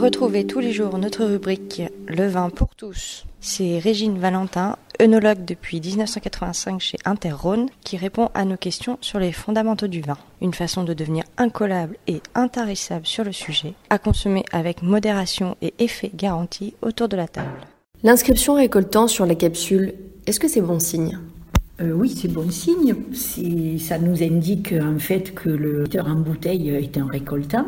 Retrouvez tous les jours notre rubrique Le vin pour tous. C'est Régine Valentin, œnologue depuis 1985 chez Interrhône, qui répond à nos questions sur les fondamentaux du vin. Une façon de devenir incollable et intarissable sur le sujet, à consommer avec modération et effet garanti autour de la table. L'inscription récoltant sur la capsule, est-ce que c'est bon signe? Euh, oui, c'est bon signe. Ça nous indique en fait que le litre en bouteille est un récoltant.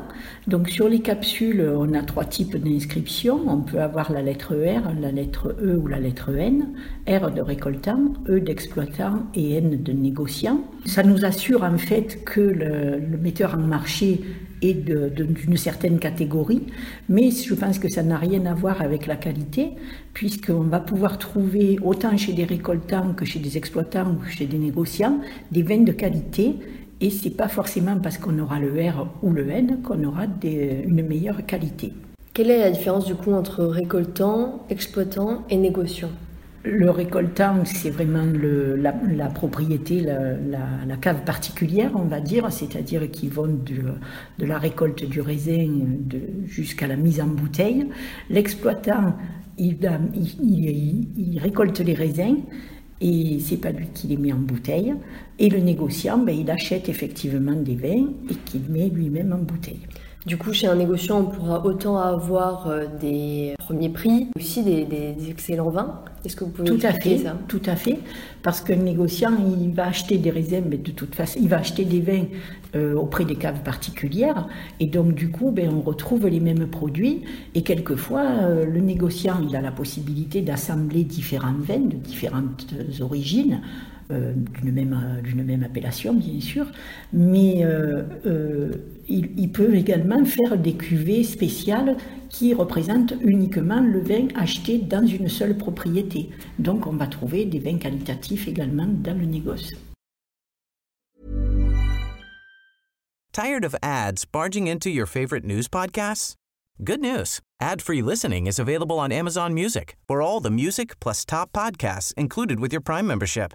Donc sur les capsules, on a trois types d'inscription. On peut avoir la lettre R, la lettre E ou la lettre N. R de récoltant, E d'exploitant et N de négociant. Ça nous assure en fait que le, metteur en marché et d'une certaine catégorie, mais je pense que ça n'a rien à voir avec la qualité, puisqu'on va pouvoir trouver, autant chez des récoltants que chez des exploitants ou chez des négociants, des vins de qualité, et c'est pas forcément parce qu'on aura le R ou le N qu'on aura une meilleure qualité. Quelle est la différence du coup entre récoltant, exploitant et négociant? Le récoltant, c'est vraiment la, propriété, la, cave particulière, on va dire, c'est-à-dire qu'ils vont de, la récolte du raisin jusqu'à la mise en bouteille. L'exploitant, il, récolte les raisins et c'est pas lui qui les met en bouteille. Et le négociant, ben, il achète effectivement des vins et qu'il met lui-même en bouteille. Du coup, chez un négociant, on pourra autant avoir euh, des premiers prix, aussi des, excellents vins. Est-ce que vous pouvez tout à fait, ça? Tout à fait, parce qu'un négociant, il va acheter des raisins, mais de toute façon, il va acheter des vins euh, auprès des caves particulières, et donc du coup, ben, on retrouve les mêmes produits, et quelquefois, euh, le négociant, il a la possibilité d'assembler différents vins de différentes origines. D'une même, même appellation, bien sûr, mais il, peut également faire des cuvées spéciales qui représentent uniquement le vin acheté dans une seule propriété. Donc on va trouver des vins qualitatifs également dans le négoce. Tired of ads barging into your favorite news podcasts? Good news. Ad-free listening is available on Amazon Music. For all the music plus top podcasts included with your Prime membership.